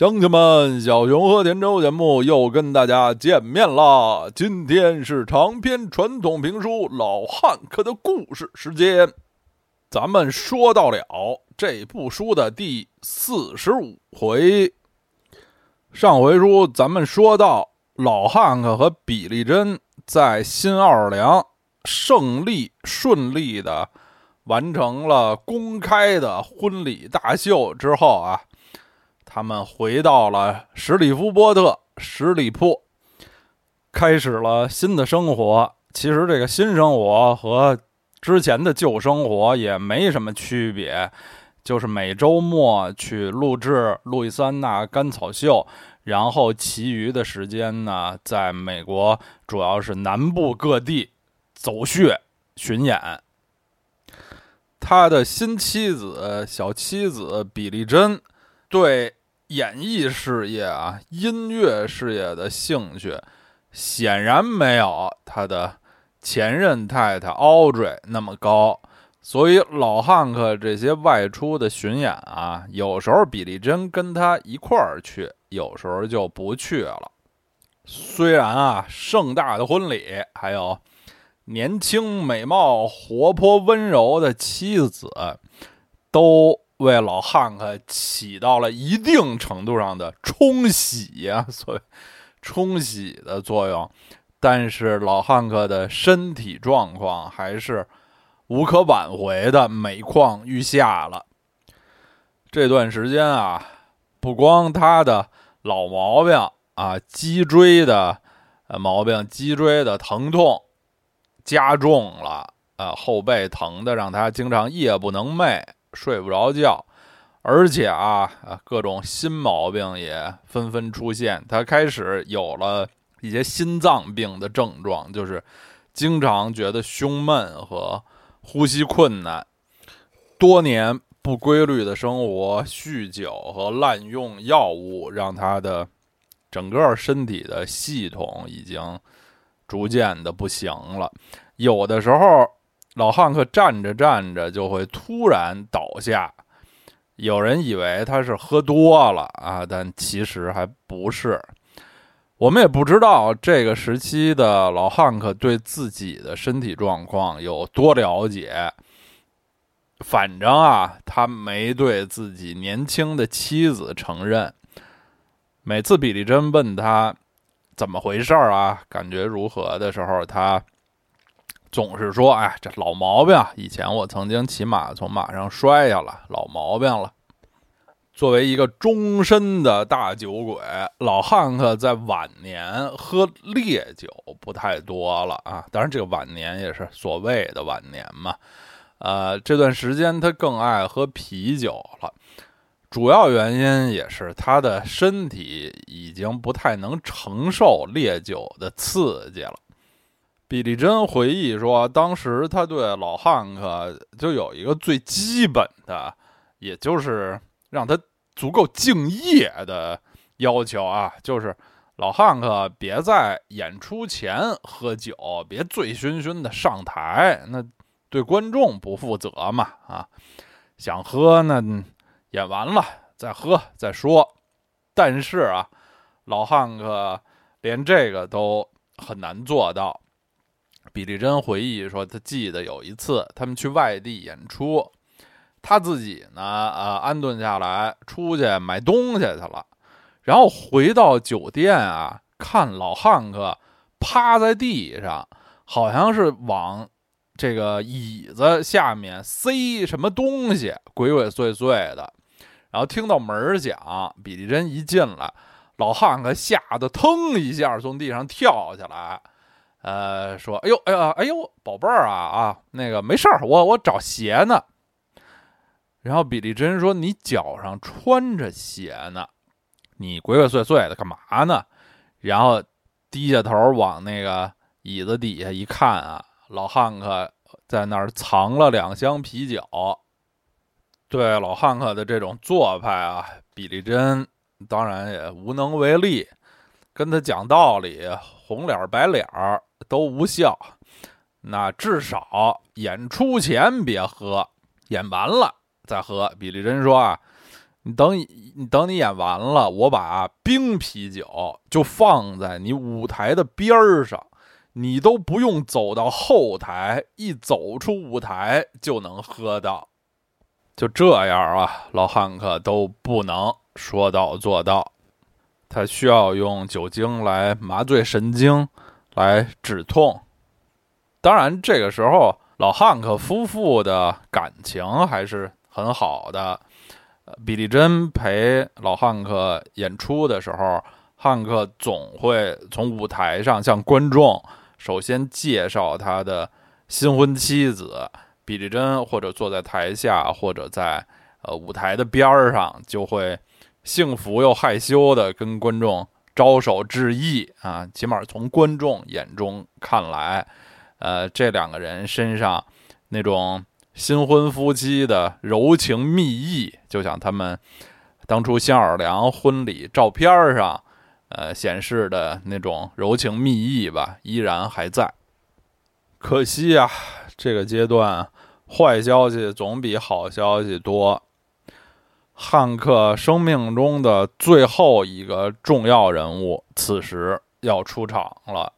乡亲们，小熊和田周节目又跟大家见面啦！今天是长篇传统评书《老汉克的故事时间，咱们说到了这部书的第四十五回。上回书咱们说到，老汉克和比利珍在新奥尔良胜利顺利的完成了公开的婚礼大秀之后啊。他们回到了史里夫波特十里铺，开始了新的生活。其实这个新生活和之前的旧生活也没什么区别，就是每周末去录制路易斯安那甘草秀，然后其余的时间呢，在美国主要是南部各地走穴巡演。他的新妻子小妻子比利珍对。演艺事业啊，音乐事业的兴趣显然没有他的前任太太 Audrey 那么高，所以老汉克这些外出的巡演啊，有时候比利珍跟他一块儿去，有时候就不去了。虽然啊，盛大的婚礼，还有年轻美貌、活泼温柔的妻子，都。为老汉克起到了一定程度上的冲洗呀，所冲洗的作用，但是老汉克的身体状况还是无可挽回的每况愈下了。这段时间啊，不光他的老毛病啊，脊椎的毛病，脊椎的疼痛加重了，呃，后背疼的让他经常夜不能寐。睡不着觉，而且啊啊，各种新毛病也纷纷出现。他开始有了一些心脏病的症状，就是经常觉得胸闷和呼吸困难。多年不规律的生活、酗酒和滥用药物，让他的整个身体的系统已经逐渐的不行了。有的时候。老汉克站着站着就会突然倒下，有人以为他是喝多了啊，但其实还不是。我们也不知道这个时期的老汉克对自己的身体状况有多了解。反正啊，他没对自己年轻的妻子承认。每次比利珍问他怎么回事啊，感觉如何的时候，他。总是说，哎，这老毛病。以前我曾经骑马从马上摔下了，老毛病了。作为一个终身的大酒鬼，老汉克在晚年喝烈酒不太多了啊。当然，这个晚年也是所谓的晚年嘛。呃，这段时间他更爱喝啤酒了，主要原因也是他的身体已经不太能承受烈酒的刺激了。比利珍回忆说，当时他对老汉克就有一个最基本的，也就是让他足够敬业的要求啊，就是老汉克别在演出前喝酒，别醉醺醺的上台，那对观众不负责嘛啊！想喝那演完了再喝再说。但是啊，老汉克连这个都很难做到。比利珍回忆说，他记得有一次他们去外地演出，他自己呢，呃，安顿下来出去买东西去了，然后回到酒店啊，看老汉克趴在地上，好像是往这个椅子下面塞什么东西，鬼鬼祟祟的。然后听到门响，比利珍一进来，老汉克吓得腾一下从地上跳下来。呃，说，哎呦，哎呀，哎呦，宝贝儿啊啊，那个没事儿，我我找鞋呢。然后比利珍说：“你脚上穿着鞋呢，你鬼鬼祟祟的干嘛呢？”然后低下头往那个椅子底下一看啊，老汉克在那儿藏了两箱啤酒。对老汉克的这种做派啊，比利珍当然也无能为力，跟他讲道理，红脸白脸儿。都无效，那至少演出前别喝，演完了再喝。比利珍说啊，你等你等你演完了，我把冰啤酒就放在你舞台的边儿上，你都不用走到后台，一走出舞台就能喝到。就这样啊，老汉克都不能说到做到，他需要用酒精来麻醉神经，来止痛。当然，这个时候老汉克夫妇的感情还是很好的。比利珍陪老汉克演出的时候，汉克总会从舞台上向观众首先介绍他的新婚妻子。比利珍或者坐在台下，或者在呃舞台的边儿上，就会幸福又害羞的跟观众招手致意啊。起码从观众眼中看来，呃，这两个人身上那种新婚夫妻的柔情蜜意，就像他们当初新奥尔良婚礼照片上呃显示的那种柔情蜜意吧，依然还在。可惜啊，这个阶段。坏消息总比好消息多。汉克生命中的最后一个重要人物，此时要出场了。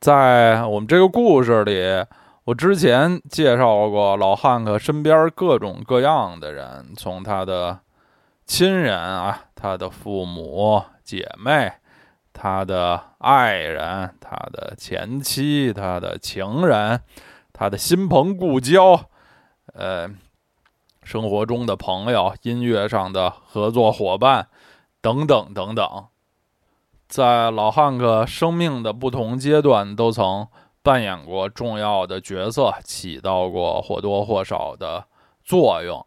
在我们这个故事里，我之前介绍过老汉克身边各种各样的人，从他的亲人啊，他的父母、姐妹，他的爱人，他的前妻，他的情人。他的新朋故交，呃，生活中的朋友、音乐上的合作伙伴，等等等等，在老汉克生命的不同阶段，都曾扮演过重要的角色，起到过或多或少的作用。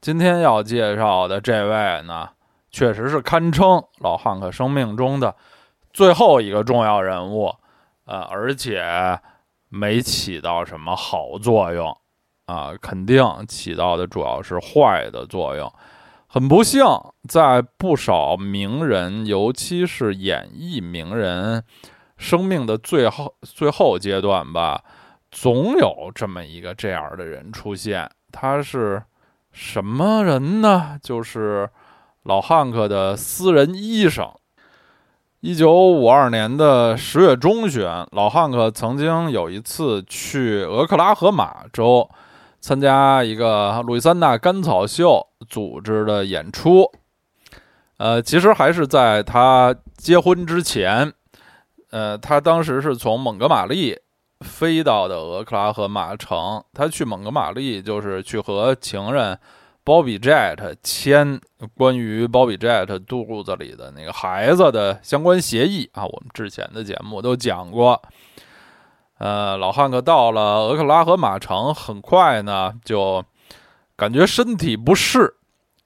今天要介绍的这位呢，确实是堪称老汉克生命中的最后一个重要人物，呃，而且。没起到什么好作用，啊，肯定起到的主要是坏的作用。很不幸，在不少名人，尤其是演艺名人生命的最后最后阶段吧，总有这么一个这样的人出现。他是什么人呢？就是老汉克的私人医生。一九五二年的十月中旬，老汉克曾经有一次去俄克拉荷马州参加一个路易斯安那甘草秀组织的演出。呃，其实还是在他结婚之前。呃，他当时是从蒙哥马利飞到的俄克拉荷马城。他去蒙哥马利就是去和情人。鲍比 ·Jet 签关于鲍比 ·Jet 肚子里的那个孩子的相关协议啊，我们之前的节目都讲过。呃，老汉克到了俄克拉荷马城，很快呢就感觉身体不适，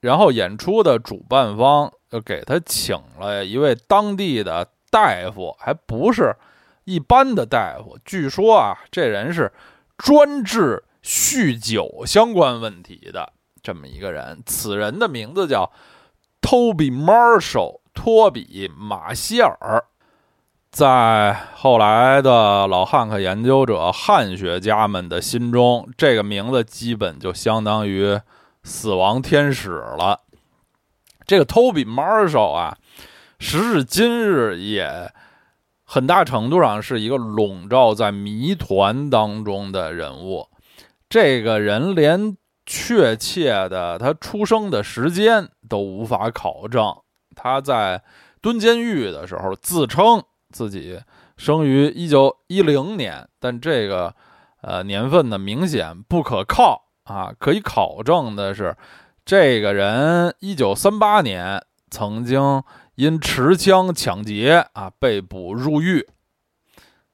然后演出的主办方就给他请了一位当地的大夫，还不是一般的大夫，据说啊，这人是专治酗酒相关问题的。这么一个人，此人的名字叫 Toby Marshall，托比·马歇尔。在后来的老汉克研究者、汉学家们的心中，这个名字基本就相当于死亡天使了。这个 Toby Marshall 啊，时至今日也很大程度上是一个笼罩在谜团当中的人物。这个人连。确切的，他出生的时间都无法考证。他在蹲监狱的时候自称自己生于一九一零年，但这个呃年份呢明显不可靠啊。可以考证的是，这个人一九三八年曾经因持枪抢劫啊被捕入狱。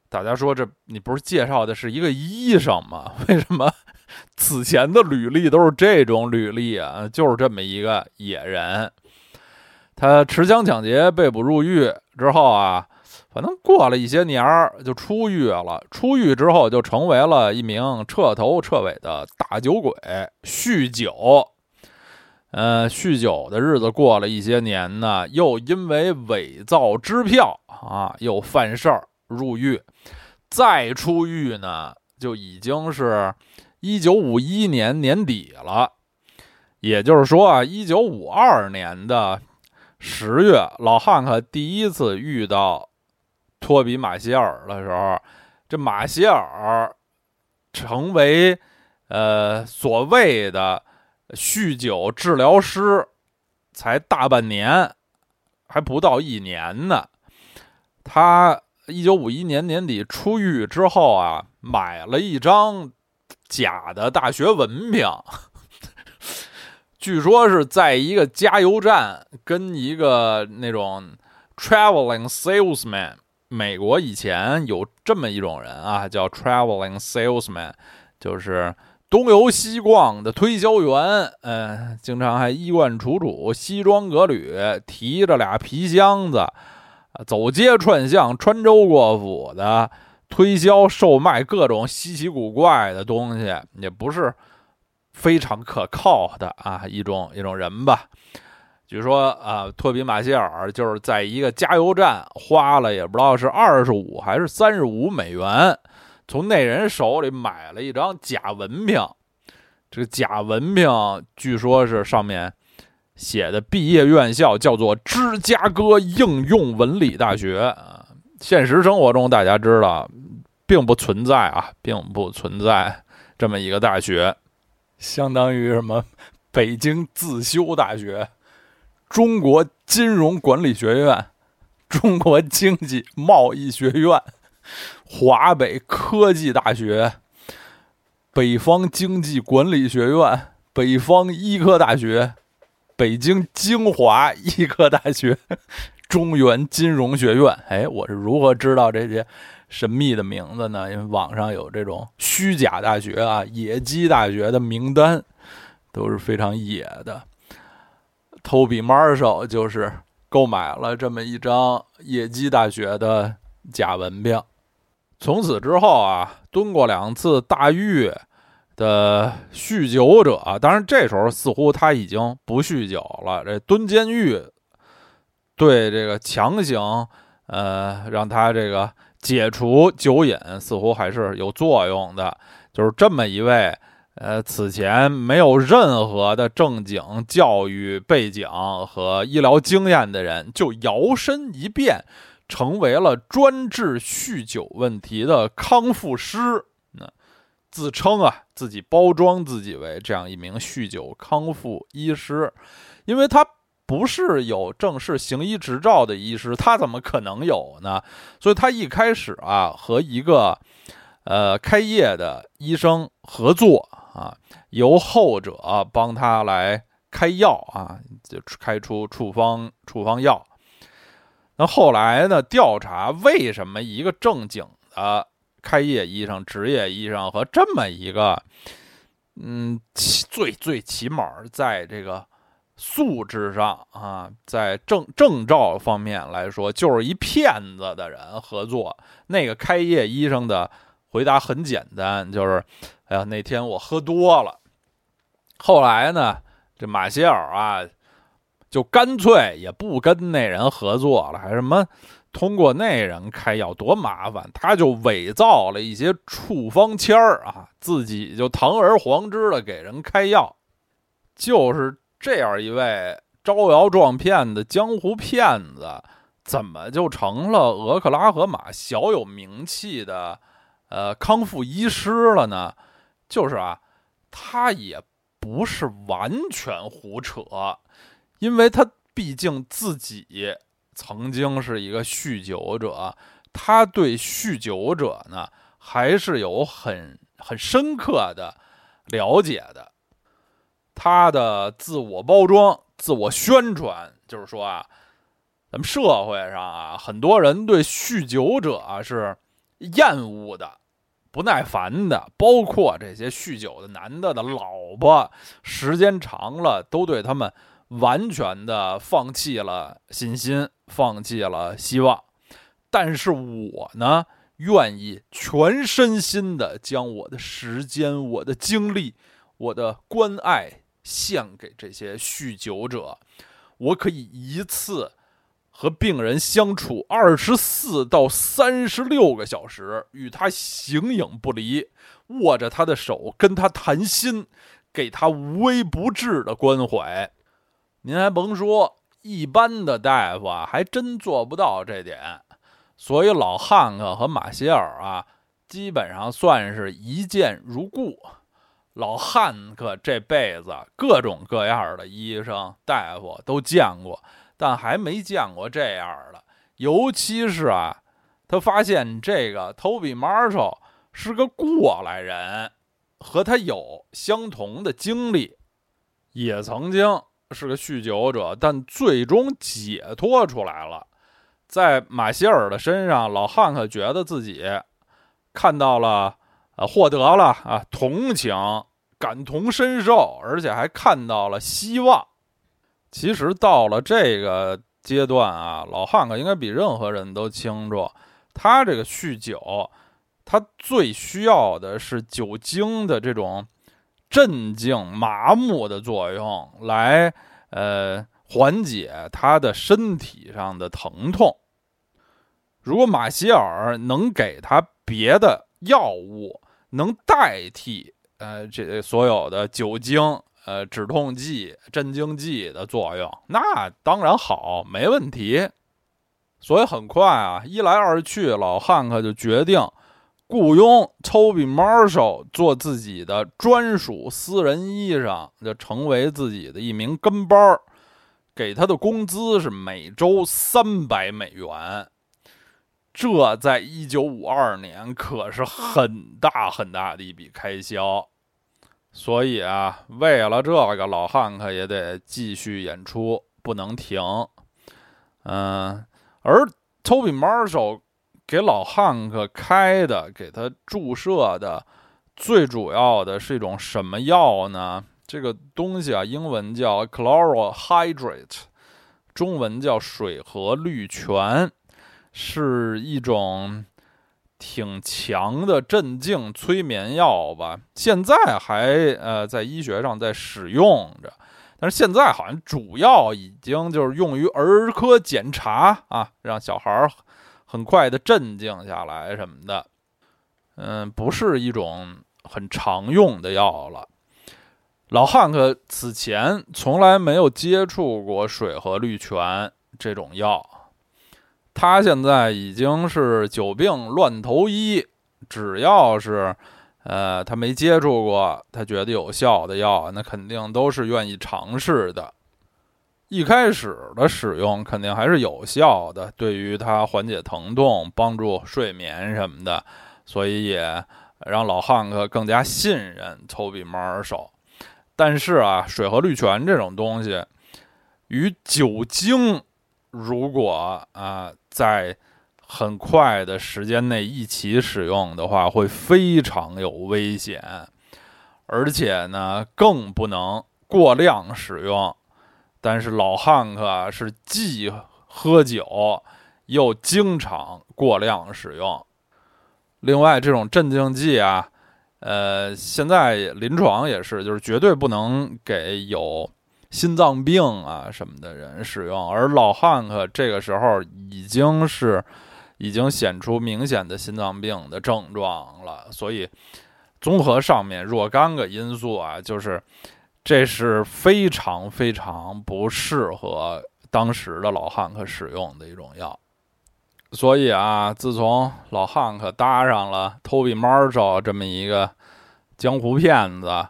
大家说，这你不是介绍的是一个医生吗？为什么？此前的履历都是这种履历啊，就是这么一个野人。他持枪抢劫被捕入狱之后啊，反正过了一些年儿就出狱了。出狱之后就成为了一名彻头彻尾的大酒鬼，酗酒。呃，酗酒的日子过了一些年呢，又因为伪造支票啊，又犯事儿入狱。再出狱呢，就已经是。一九五一年年底了，也就是说啊，一九五二年的十月，老汉克第一次遇到托比马歇尔的时候，这马歇尔成为呃所谓的酗酒治疗师，才大半年，还不到一年呢。他一九五一年年底出狱之后啊，买了一张假的大学文凭。据说是在一个加油站跟一个那种 traveling salesman，美国以前有这么一种人啊，叫 traveling salesman，就是东游西逛的推销员。嗯，经常还衣冠楚楚、西装革履，提着俩皮箱子，走街串巷、穿州过府的推销售卖各种稀奇古怪的东西，也不是。非常可靠的啊，一种一种人吧。据说啊，托比马歇尔就是在一个加油站花了也不知道是二十五还是三十五美元，从那人手里买了一张假文凭。这个假文凭据说是上面写的毕业院校叫做芝加哥应用文理大学啊。现实生活中大家知道，并不存在啊，并不存在这么一个大学。相当于什么？北京自修大学、中国金融管理学院、中国经济贸易学院、华北科技大学、北方经济管理学院、北方医科大学、北京京华医科大学、中原金融学院。哎，我是如何知道这些？神秘的名字呢？因为网上有这种虚假大学啊、野鸡大学的名单，都是非常野的。Toby Marshall 就是购买了这么一张野鸡大学的假文凭。从此之后啊，蹲过两次大狱的酗酒者，当然这时候似乎他已经不酗酒了。这蹲监狱对这个强行呃让他这个。解除酒瘾似乎还是有作用的，就是这么一位，呃，此前没有任何的正经教育背景和医疗经验的人，就摇身一变，成为了专治酗酒问题的康复师。那自称啊，自己包装自己为这样一名酗酒康复医师，因为他。不是有正式行医执照的医师，他怎么可能有呢？所以他一开始啊，和一个呃开业的医生合作啊，由后者帮他来开药啊，就开出处方处方药。那后来呢，调查为什么一个正经的开业医生、执业医生和这么一个嗯，最最起码在这个。素质上啊，在证证照方面来说，就是一骗子的人合作。那个开业医生的回答很简单，就是：哎呀，那天我喝多了。后来呢，这马歇尔啊，就干脆也不跟那人合作了，还什么通过那人开药多麻烦，他就伪造了一些处方签儿啊，自己就堂而皇之的给人开药，就是。这样一位招摇撞骗的江湖骗子，怎么就成了俄克拉荷马小有名气的呃康复医师了呢？就是啊，他也不是完全胡扯，因为他毕竟自己曾经是一个酗酒者，他对酗酒者呢还是有很很深刻的了解的。他的自我包装、自我宣传，就是说啊，咱们社会上啊，很多人对酗酒者啊是厌恶的、不耐烦的，包括这些酗酒的男的的老婆，时间长了都对他们完全的放弃了信心，放弃了希望。但是我呢，愿意全身心的将我的时间、我的精力、我的关爱。献给这些酗酒者，我可以一次和病人相处二十四到三十六个小时，与他形影不离，握着他的手跟他谈心，给他无微不至的关怀。您还甭说，一般的大夫啊，还真做不到这点。所以老汉克和马歇尔啊，基本上算是一见如故。老汉克这辈子各种各样的医生大夫都见过，但还没见过这样的。尤其是啊，他发现这个 Toby Marshall 是个过来人，和他有相同的经历，也曾经是个酗酒者，但最终解脱出来了。在马歇尔的身上，老汉克觉得自己看到了，呃，获得了啊同情、感同身受，而且还看到了希望。其实到了这个阶段啊，老汉克应该比任何人都清楚，他这个酗酒，他最需要的是酒精的这种镇静、麻木的作用，来呃。缓解他的身体上的疼痛。如果马歇尔能给他别的药物，能代替呃这所有的酒精、呃止痛剂、镇静剂的作用，那当然好，没问题。所以很快啊，一来二去，老汉克就决定雇佣 Toby Marshall 做自己的专属私人医生，就成为自己的一名跟班儿。给他的工资是每周三百美元，这在一九五二年可是很大很大的一笔开销。所以啊，为了这个，老汉克也得继续演出，不能停。嗯，而 Toby Marshall 给老汉克开的、给他注射的，最主要的是一种什么药呢？这个东西啊，英文叫 chlorohydrate，中文叫水合氯醛，是一种挺强的镇静催眠药吧。现在还呃在医学上在使用着，但是现在好像主要已经就是用于儿科检查啊，让小孩儿很快的镇静下来什么的。嗯，不是一种很常用的药了。老汉克此前从来没有接触过水和氯醛这种药，他现在已经是久病乱投医，只要是，呃，他没接触过，他觉得有效的药，那肯定都是愿意尝试的。一开始的使用肯定还是有效的，对于他缓解疼痛、帮助睡眠什么的，所以也让老汉克更加信任 Toby Marshall。但是啊，水和氯醛这种东西，与酒精如果啊在很快的时间内一起使用的话，会非常有危险，而且呢，更不能过量使用。但是老汉克是既喝酒又经常过量使用。另外，这种镇静剂啊。呃，现在临床也是，就是绝对不能给有心脏病啊什么的人使用。而老汉克这个时候已经是已经显出明显的心脏病的症状了，所以综合上面若干个因素啊，就是这是非常非常不适合当时的老汉克使用的一种药。所以啊，自从老汉克搭上了 Toby Marshall 这么一个江湖骗子，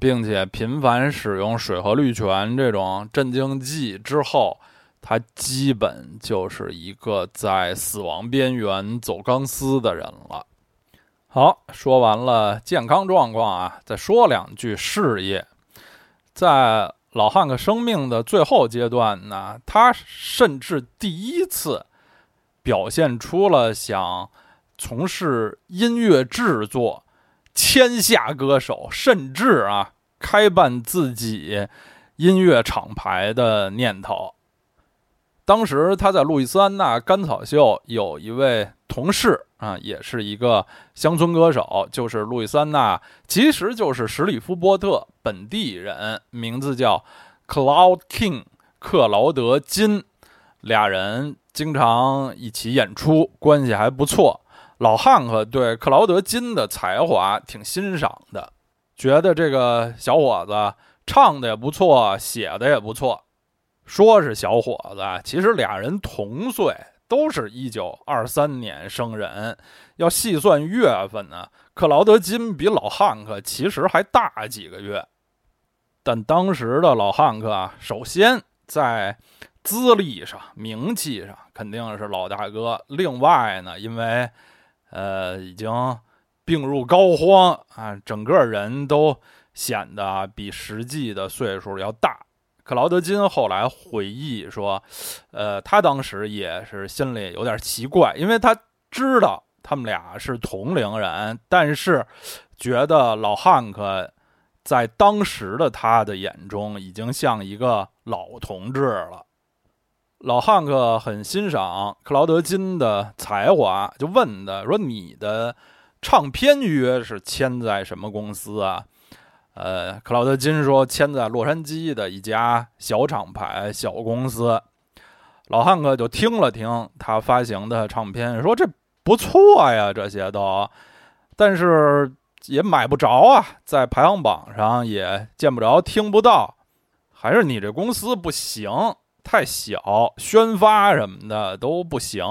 并且频繁使用水和氯醛这种镇静剂之后，他基本就是一个在死亡边缘走钢丝的人了。好，说完了健康状况啊，再说两句事业。在老汉克生命的最后阶段呢，他甚至第一次。表现出了想从事音乐制作、签下歌手，甚至啊开办自己音乐厂牌的念头。当时他在路易斯安那甘草秀有一位同事啊，也是一个乡村歌手，就是路易斯安那，其实就是史里夫波特本地人，名字叫 Cloud King 克劳德金，俩人。经常一起演出，关系还不错。老汉克对克劳德金的才华挺欣赏的，觉得这个小伙子唱的也不错，写的也不错。说是小伙子，其实俩人同岁，都是一九二三年生人。要细算月份呢，克劳德金比老汉克其实还大几个月。但当时的老汉克啊，首先在资历上、名气上肯定是老大哥。另外呢，因为呃已经病入膏肓啊，整个人都显得比实际的岁数要大。克劳德金后来回忆说，呃，他当时也是心里有点奇怪，因为他知道他们俩是同龄人，但是觉得老汉克。在当时的他的眼中，已经像一个老同志了。老汉克很欣赏克劳德金的才华，就问他说：“你的唱片约是签在什么公司啊？”呃，克劳德金说：“签在洛杉矶的一家小厂牌、小公司。”老汉克就听了听他发行的唱片，说：“这不错呀，这些都，但是。”也买不着啊，在排行榜上也见不着，听不到，还是你这公司不行，太小，宣发什么的都不行，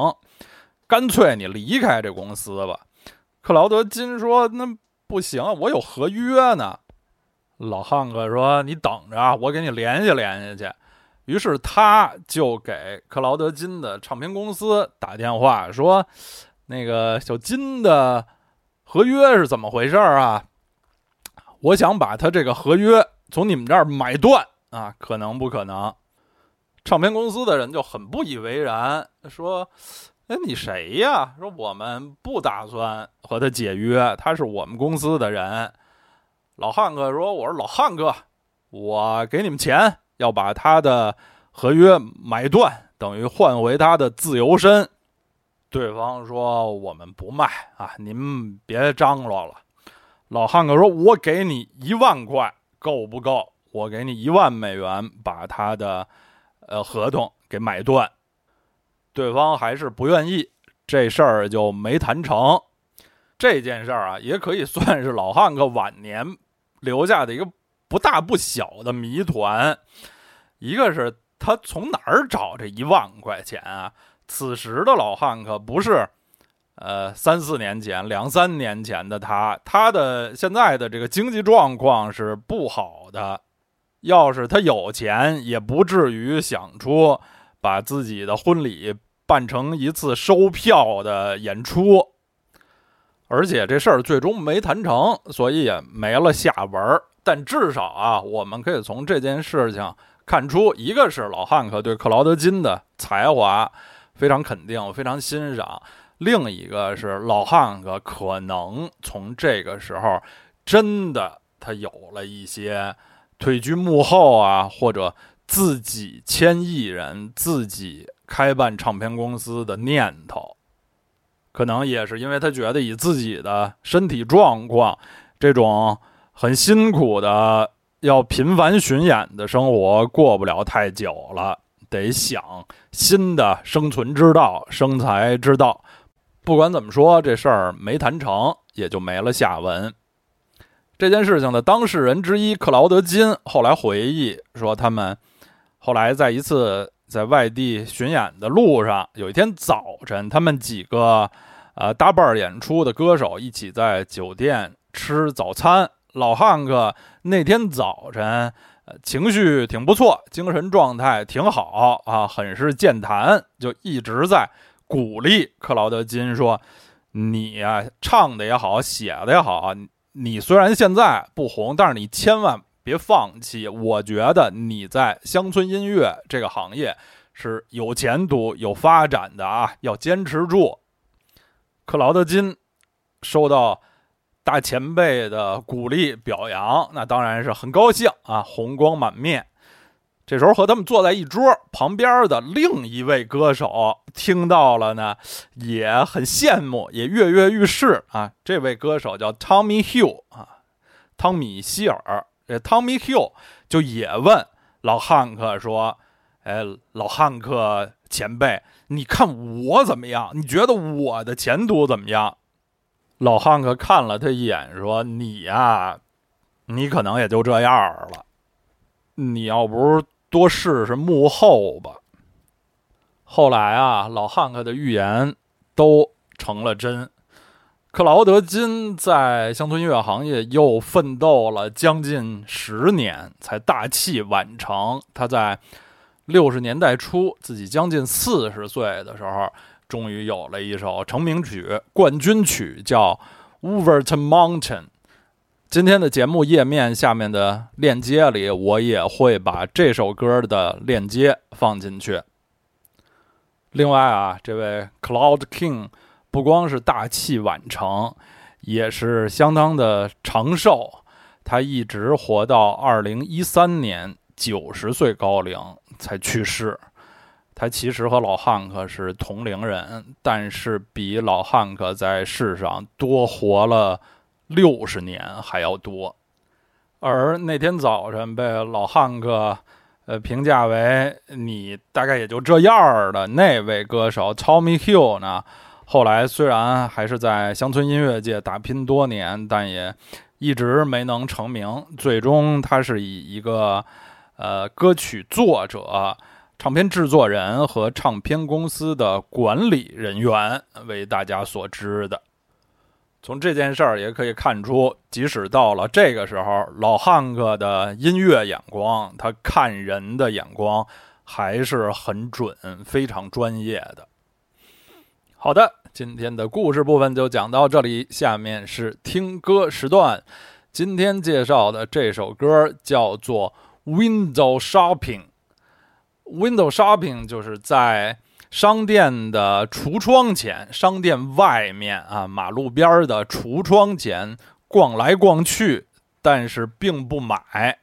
干脆你离开这公司吧。克劳德金说：“那不行，我有合约呢。”老汉克说：“你等着，我给你联系联系去。”于是他就给克劳德金的唱片公司打电话说：“那个小金的。”合约是怎么回事啊？我想把他这个合约从你们这儿买断啊，可能不可能？唱片公司的人就很不以为然，说：“哎，你谁呀？”说：“我们不打算和他解约，他是我们公司的人。”老汉哥说：“我是老汉哥，我给你们钱，要把他的合约买断，等于换回他的自由身。”对方说：“我们不卖啊，您别张罗了。”老汉哥说：“我给你一万块，够不够？我给你一万美元，把他的呃合同给买断。”对方还是不愿意，这事儿就没谈成。这件事儿啊，也可以算是老汉克晚年留下的一个不大不小的谜团。一个是他从哪儿找这一万块钱啊？此时的老汉可不是，呃，三四年前、两三年前的他，他的现在的这个经济状况是不好的。要是他有钱，也不至于想出把自己的婚礼办成一次收票的演出。而且这事儿最终没谈成，所以也没了下文。但至少啊，我们可以从这件事情看出，一个是老汉克对克劳德金的才华。非常肯定，非常欣赏。另一个是老汉克，可能从这个时候真的他有了一些退居幕后啊，或者自己签艺人、自己开办唱片公司的念头。可能也是因为他觉得以自己的身体状况，这种很辛苦的要频繁巡演的生活过不了太久了。得想新的生存之道、生财之道。不管怎么说，这事儿没谈成，也就没了下文。这件事情的当事人之一克劳德金后来回忆说，他们后来在一次在外地巡演的路上，有一天早晨，他们几个呃搭伴演出的歌手一起在酒店吃早餐。老汉克那天早晨。情绪挺不错，精神状态挺好啊，很是健谈，就一直在鼓励克劳德金说：“你呀，唱的也好，写的也好，你虽然现在不红，但是你千万别放弃。我觉得你在乡村音乐这个行业是有前途、有发展的啊，要坚持住。”克劳德金受到。大前辈的鼓励表扬，那当然是很高兴啊，红光满面。这时候和他们坐在一桌旁边的另一位歌手听到了呢，也很羡慕，也跃跃欲试啊。这位歌手叫 Tommy Hill 啊，汤米希尔。这 Tommy Hill 就也问老汉克说：“哎，老汉克前辈，你看我怎么样？你觉得我的前途怎么样？”老汉克看了他一眼，说：“你呀，你可能也就这样了。你要不是多试试幕后吧。后来啊，老汉克的预言都成了真。克劳德金在乡村音乐行业又奋斗了将近十年，才大器晚成。他在六十年代初，自己将近四十岁的时候，终于有了一首成名曲、冠军曲，叫《Wolverton Mountain》。今天的节目页面下面的链接里，我也会把这首歌的链接放进去。另外啊，这位 Cloud King。不光是大器晚成，也是相当的长寿。他一直活到二零一三年九十岁高龄才去世。他其实和老汉克是同龄人，但是比老汉克在世上多活了六十年还要多。而那天早晨被老汉克呃评价为你大概也就这样的那位歌手 Tommy Hill 呢？后来虽然还是在乡村音乐界打拼多年，但也一直没能成名。最终，他是以一个呃歌曲作者、唱片制作人和唱片公司的管理人员为大家所知的。从这件事儿也可以看出，即使到了这个时候，老汉克的音乐眼光，他看人的眼光还是很准、非常专业的。好的，今天的故事部分就讲到这里。下面是听歌时段。今天介绍的这首歌叫做《Window Shopping》。Window Shopping 就是在商店的橱窗前、商店外面啊，马路边的橱窗前逛来逛去，但是并不买。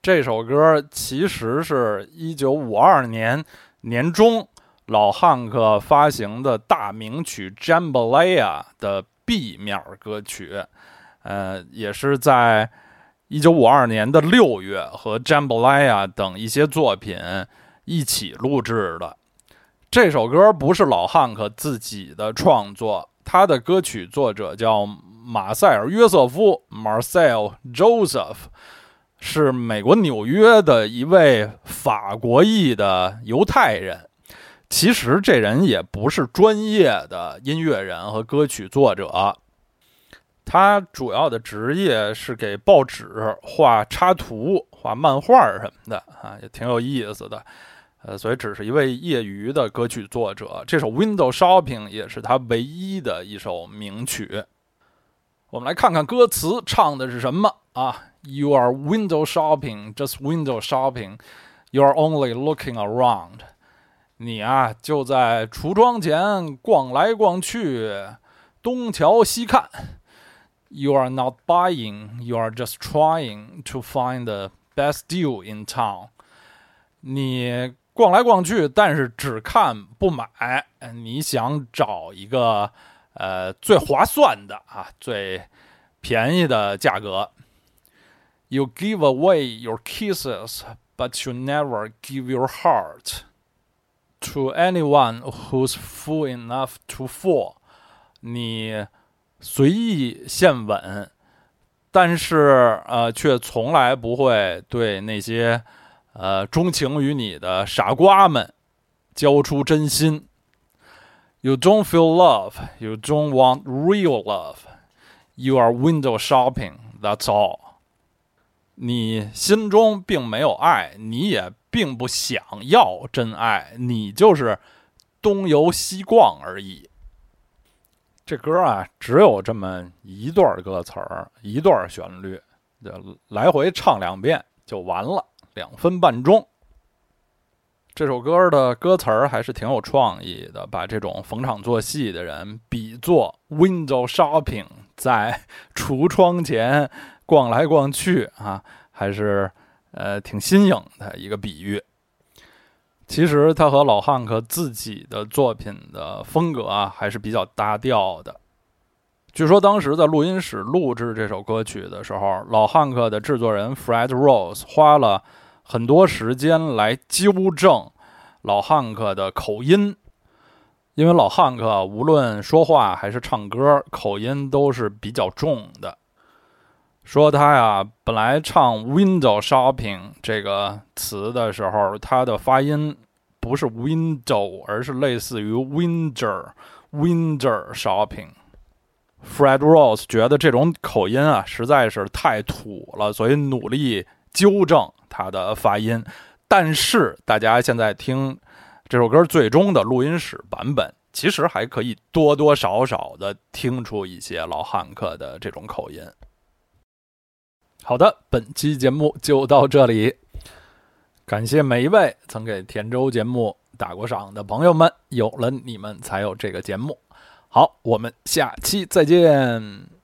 这首歌其实是一九五二年年中。老汉克发行的大名曲《Jambalaya》的 B 面歌曲，呃，也是在1952年的六月和《Jambalaya》等一些作品一起录制的。这首歌不是老汉克自己的创作，他的歌曲作者叫马塞尔·约瑟夫 （Marcel Joseph），是美国纽约的一位法国裔的犹太人。其实这人也不是专业的音乐人和歌曲作者，他主要的职业是给报纸画插图、画漫画什么的啊，也挺有意思的。呃，所以只是一位业余的歌曲作者。这首《Window Shopping》也是他唯一的一首名曲。我们来看看歌词唱的是什么啊？You are window shopping, just window shopping. You are only looking around. 你啊，就在橱窗前逛来逛去，东瞧西看。You are not buying, you are just trying to find the best deal in town。你逛来逛去，但是只看不买。你想找一个呃最划算的啊，最便宜的价格。You give away your kisses, but you never give your heart. To anyone who's fool enough to fall，你随意献吻，但是呃，却从来不会对那些呃钟情于你的傻瓜们交出真心。You don't feel love, you don't want real love. You are window shopping. That's all. 你心中并没有爱，你也。并不想要真爱，你就是东游西逛而已。这歌啊，只有这么一段歌词儿，一段旋律，就来回唱两遍就完了，两分半钟。这首歌的歌词儿还是挺有创意的，把这种逢场作戏的人比作 window shopping，在橱窗前逛来逛去啊，还是。呃，挺新颖的一个比喻。其实他和老汉克自己的作品的风格啊，还是比较搭调的。据说当时在录音室录制这首歌曲的时候，老汉克的制作人 Fred Rose 花了很多时间来纠正老汉克的口音，因为老汉克无论说话还是唱歌，口音都是比较重的。说他呀，本来唱 window shopping 这个词的时候，他的发音不是 window，而是类似于 winter winter shopping。Fred Rose 觉得这种口音啊实在是太土了，所以努力纠正他的发音。但是大家现在听这首歌最终的录音室版本，其实还可以多多少少的听出一些老汉克的这种口音。好的，本期节目就到这里。感谢每一位曾给田州节目打过赏的朋友们，有了你们才有这个节目。好，我们下期再见。